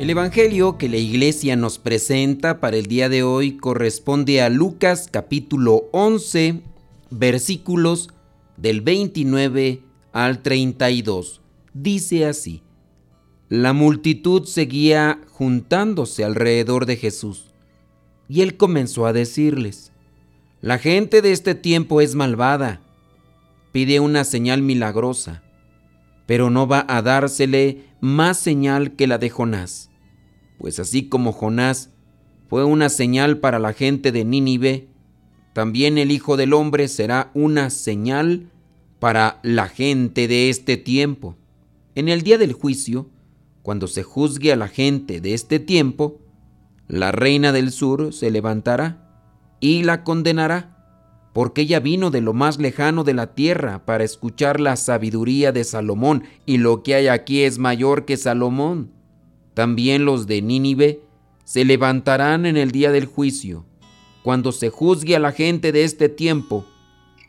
El Evangelio que la iglesia nos presenta para el día de hoy corresponde a Lucas capítulo 11 versículos del 29 al 32. Dice así, la multitud seguía juntándose alrededor de Jesús y él comenzó a decirles, la gente de este tiempo es malvada, pide una señal milagrosa, pero no va a dársele más señal que la de Jonás pues así como Jonás fue una señal para la gente de Nínive, también el Hijo del Hombre será una señal para la gente de este tiempo. En el día del juicio, cuando se juzgue a la gente de este tiempo, la reina del sur se levantará y la condenará, porque ella vino de lo más lejano de la tierra para escuchar la sabiduría de Salomón, y lo que hay aquí es mayor que Salomón. También los de Nínive se levantarán en el día del juicio, cuando se juzgue a la gente de este tiempo,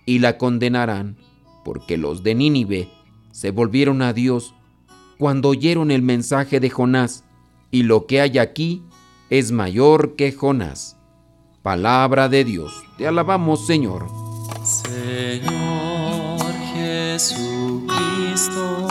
y la condenarán, porque los de Nínive se volvieron a Dios cuando oyeron el mensaje de Jonás, y lo que hay aquí es mayor que Jonás. Palabra de Dios, te alabamos Señor. Señor Jesucristo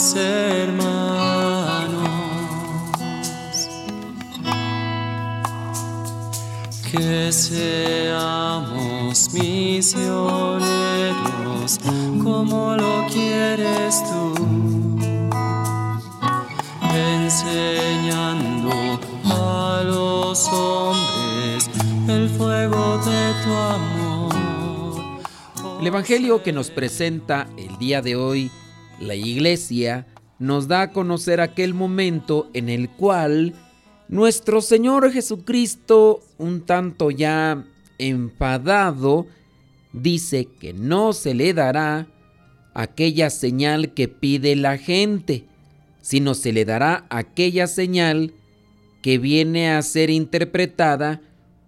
los hermanos. Que seamos misioneros como lo quieres tú, enseñando a los hombres el fuego de tu amor. El Evangelio que nos presenta el día de hoy la iglesia nos da a conocer aquel momento en el cual nuestro Señor Jesucristo, un tanto ya enfadado, dice que no se le dará aquella señal que pide la gente, sino se le dará aquella señal que viene a ser interpretada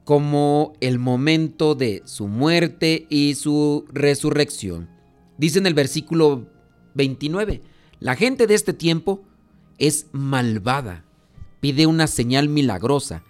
como el momento de su muerte y su resurrección. Dice en el versículo 29. La gente de este tiempo es malvada, pide una señal milagrosa,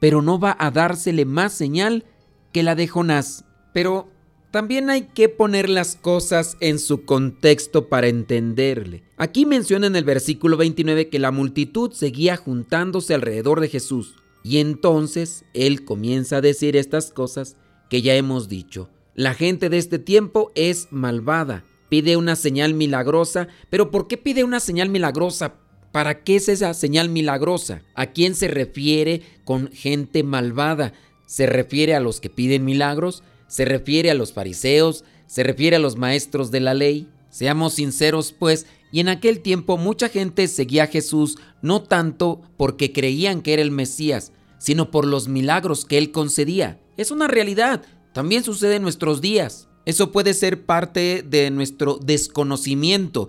pero no va a dársele más señal que la de Jonás. Pero también hay que poner las cosas en su contexto para entenderle. Aquí menciona en el versículo 29 que la multitud seguía juntándose alrededor de Jesús. Y entonces él comienza a decir estas cosas que ya hemos dicho. La gente de este tiempo es malvada, pide una señal milagrosa, pero ¿por qué pide una señal milagrosa? ¿Para qué es esa señal milagrosa? ¿A quién se refiere con gente malvada? ¿Se refiere a los que piden milagros? ¿Se refiere a los fariseos? ¿Se refiere a los maestros de la ley? Seamos sinceros, pues, y en aquel tiempo mucha gente seguía a Jesús no tanto porque creían que era el Mesías, sino por los milagros que él concedía. Es una realidad, también sucede en nuestros días. Eso puede ser parte de nuestro desconocimiento,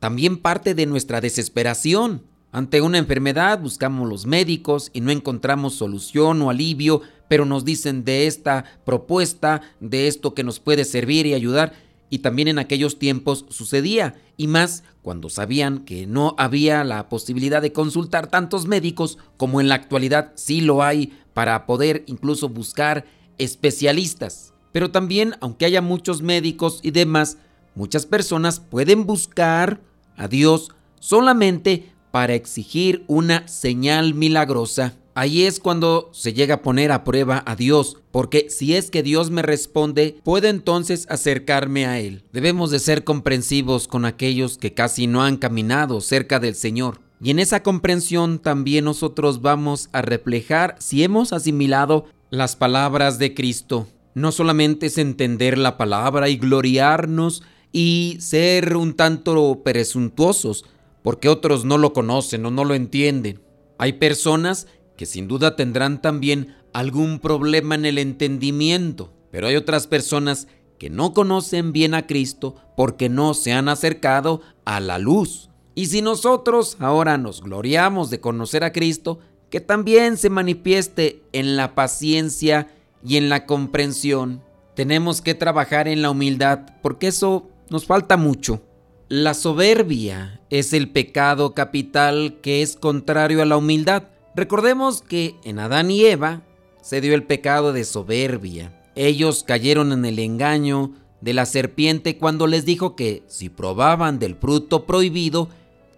también parte de nuestra desesperación. Ante una enfermedad buscamos los médicos y no encontramos solución o alivio, pero nos dicen de esta propuesta, de esto que nos puede servir y ayudar. Y también en aquellos tiempos sucedía, y más cuando sabían que no había la posibilidad de consultar tantos médicos como en la actualidad sí lo hay para poder incluso buscar especialistas. Pero también, aunque haya muchos médicos y demás, muchas personas pueden buscar a Dios solamente para exigir una señal milagrosa. Ahí es cuando se llega a poner a prueba a Dios, porque si es que Dios me responde, puedo entonces acercarme a Él. Debemos de ser comprensivos con aquellos que casi no han caminado cerca del Señor. Y en esa comprensión también nosotros vamos a reflejar si hemos asimilado las palabras de Cristo. No solamente es entender la palabra y gloriarnos y ser un tanto presuntuosos, porque otros no lo conocen o no lo entienden. Hay personas que sin duda tendrán también algún problema en el entendimiento, pero hay otras personas que no conocen bien a Cristo porque no se han acercado a la luz. Y si nosotros ahora nos gloriamos de conocer a Cristo, que también se manifieste en la paciencia y en la comprensión. Tenemos que trabajar en la humildad porque eso nos falta mucho. La soberbia es el pecado capital que es contrario a la humildad. Recordemos que en Adán y Eva se dio el pecado de soberbia. Ellos cayeron en el engaño de la serpiente cuando les dijo que si probaban del fruto prohibido,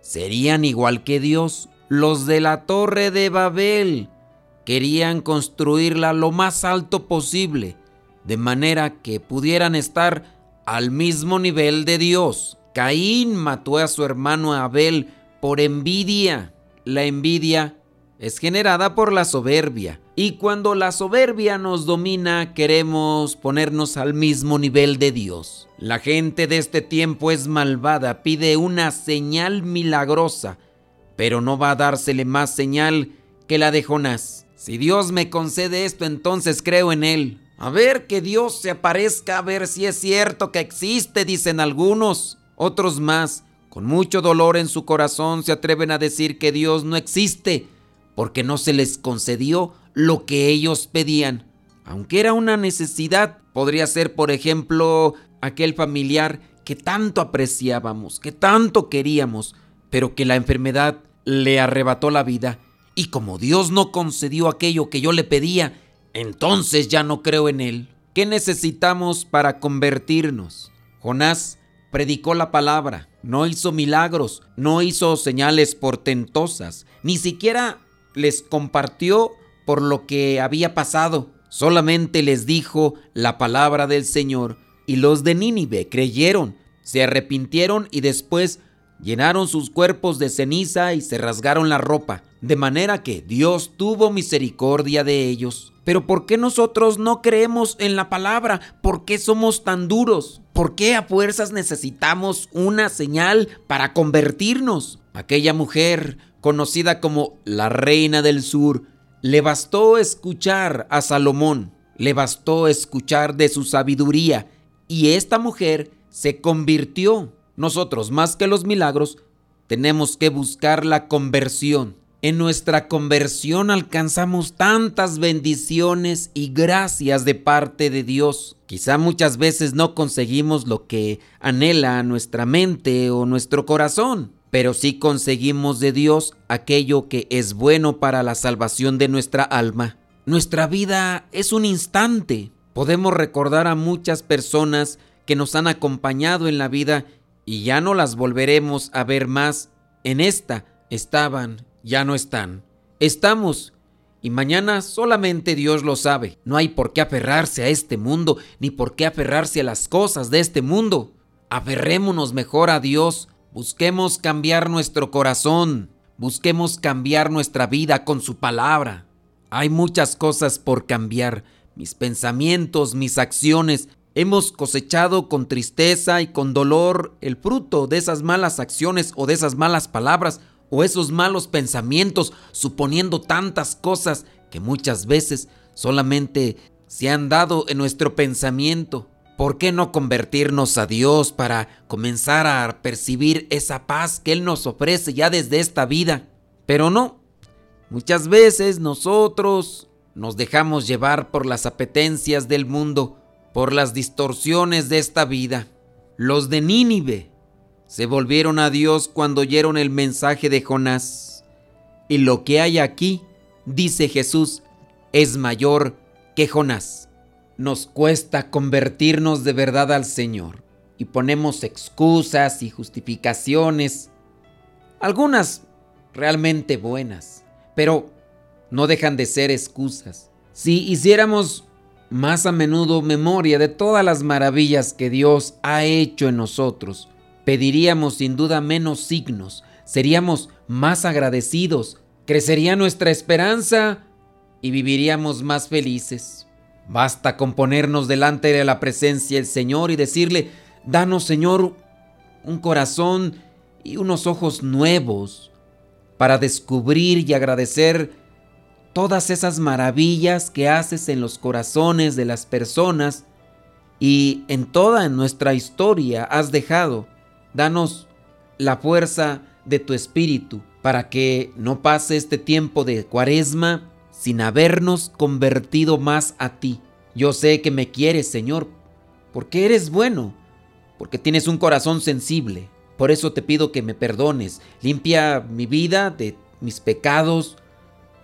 serían igual que Dios. Los de la torre de Babel querían construirla lo más alto posible, de manera que pudieran estar al mismo nivel de Dios. Caín mató a su hermano Abel por envidia. La envidia es generada por la soberbia. Y cuando la soberbia nos domina, queremos ponernos al mismo nivel de Dios. La gente de este tiempo es malvada, pide una señal milagrosa, pero no va a dársele más señal que la de Jonás. Si Dios me concede esto, entonces creo en Él. A ver que Dios se aparezca, a ver si es cierto que existe, dicen algunos. Otros más, con mucho dolor en su corazón, se atreven a decir que Dios no existe porque no se les concedió lo que ellos pedían. Aunque era una necesidad, podría ser, por ejemplo, aquel familiar que tanto apreciábamos, que tanto queríamos, pero que la enfermedad le arrebató la vida. Y como Dios no concedió aquello que yo le pedía, entonces ya no creo en Él. ¿Qué necesitamos para convertirnos? Jonás predicó la palabra, no hizo milagros, no hizo señales portentosas, ni siquiera les compartió por lo que había pasado. Solamente les dijo la palabra del Señor y los de Nínive creyeron, se arrepintieron y después llenaron sus cuerpos de ceniza y se rasgaron la ropa, de manera que Dios tuvo misericordia de ellos. Pero ¿por qué nosotros no creemos en la palabra? ¿Por qué somos tan duros? ¿Por qué a fuerzas necesitamos una señal para convertirnos? Aquella mujer conocida como la Reina del Sur, le bastó escuchar a Salomón, le bastó escuchar de su sabiduría y esta mujer se convirtió. Nosotros, más que los milagros, tenemos que buscar la conversión. En nuestra conversión alcanzamos tantas bendiciones y gracias de parte de Dios. Quizá muchas veces no conseguimos lo que anhela nuestra mente o nuestro corazón pero sí conseguimos de Dios aquello que es bueno para la salvación de nuestra alma. Nuestra vida es un instante. Podemos recordar a muchas personas que nos han acompañado en la vida y ya no las volveremos a ver más. En esta estaban, ya no están. Estamos y mañana solamente Dios lo sabe. No hay por qué aferrarse a este mundo ni por qué aferrarse a las cosas de este mundo. Aferrémonos mejor a Dios, Busquemos cambiar nuestro corazón, busquemos cambiar nuestra vida con su palabra. Hay muchas cosas por cambiar, mis pensamientos, mis acciones. Hemos cosechado con tristeza y con dolor el fruto de esas malas acciones o de esas malas palabras o esos malos pensamientos, suponiendo tantas cosas que muchas veces solamente se han dado en nuestro pensamiento. ¿Por qué no convertirnos a Dios para comenzar a percibir esa paz que Él nos ofrece ya desde esta vida? Pero no, muchas veces nosotros nos dejamos llevar por las apetencias del mundo, por las distorsiones de esta vida. Los de Nínive se volvieron a Dios cuando oyeron el mensaje de Jonás. Y lo que hay aquí, dice Jesús, es mayor que Jonás nos cuesta convertirnos de verdad al Señor y ponemos excusas y justificaciones, algunas realmente buenas, pero no dejan de ser excusas. Si hiciéramos más a menudo memoria de todas las maravillas que Dios ha hecho en nosotros, pediríamos sin duda menos signos, seríamos más agradecidos, crecería nuestra esperanza y viviríamos más felices. Basta con ponernos delante de la presencia del Señor y decirle, danos Señor un corazón y unos ojos nuevos para descubrir y agradecer todas esas maravillas que haces en los corazones de las personas y en toda nuestra historia has dejado. Danos la fuerza de tu espíritu para que no pase este tiempo de cuaresma sin habernos convertido más a ti. Yo sé que me quieres, Señor, porque eres bueno, porque tienes un corazón sensible. Por eso te pido que me perdones. Limpia mi vida de mis pecados,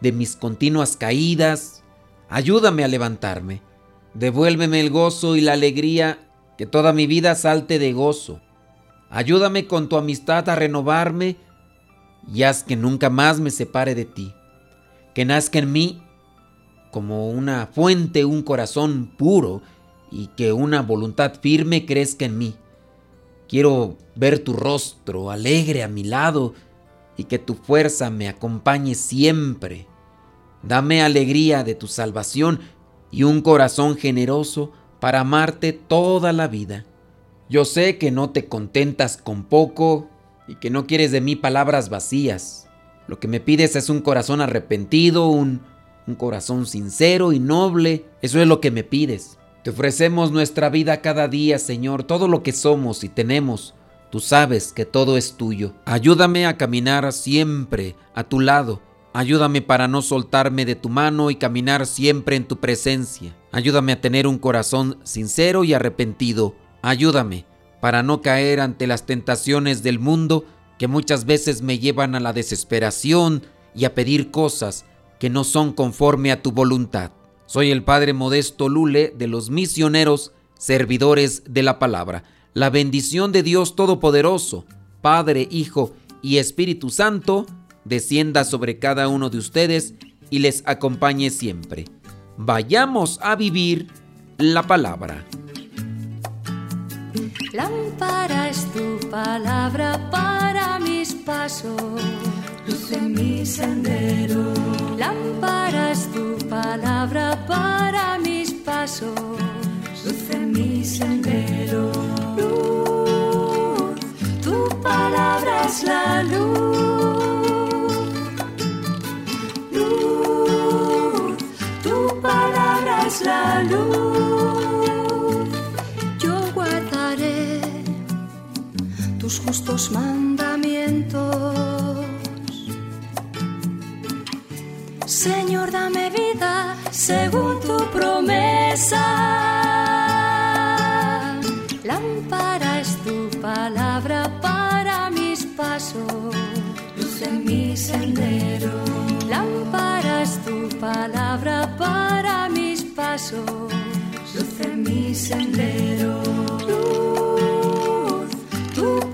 de mis continuas caídas. Ayúdame a levantarme. Devuélveme el gozo y la alegría, que toda mi vida salte de gozo. Ayúdame con tu amistad a renovarme y haz que nunca más me separe de ti. Que nazca en mí como una fuente un corazón puro y que una voluntad firme crezca en mí. Quiero ver tu rostro alegre a mi lado y que tu fuerza me acompañe siempre. Dame alegría de tu salvación y un corazón generoso para amarte toda la vida. Yo sé que no te contentas con poco y que no quieres de mí palabras vacías. Lo que me pides es un corazón arrepentido, un, un corazón sincero y noble. Eso es lo que me pides. Te ofrecemos nuestra vida cada día, Señor, todo lo que somos y tenemos Tú sabes que todo es tuyo. Ayúdame a caminar siempre a tu lado. Ayúdame para no soltarme de tu mano y caminar siempre en tu presencia. Ayúdame a tener un corazón sincero y arrepentido. Ayúdame para no caer ante las tentaciones del mundo que muchas veces me llevan a la desesperación y a pedir cosas que no son conforme a tu voluntad. Soy el Padre Modesto Lule de los misioneros servidores de la palabra la bendición de Dios Todopoderoso, Padre, Hijo y Espíritu Santo, descienda sobre cada uno de ustedes y les acompañe siempre. Vayamos a vivir la palabra. Lámpara es tu palabra para mis pasos, luz en mi sendero. Lámpara es tu palabra para mis pasos, mandamientos. Señor, dame vida según tu promesa. Lámpara es tu palabra luz en mi sendero. Lámparas tu palabra para mis pasos, luz en mi sendero.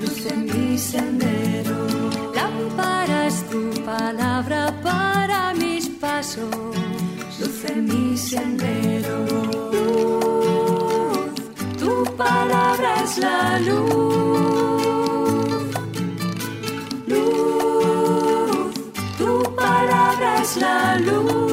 Luz en mi sendero. Lámpara tu palabra para mis pasos, luz en mi sendero palabra es la luz. Luz, tu palabra es la luz.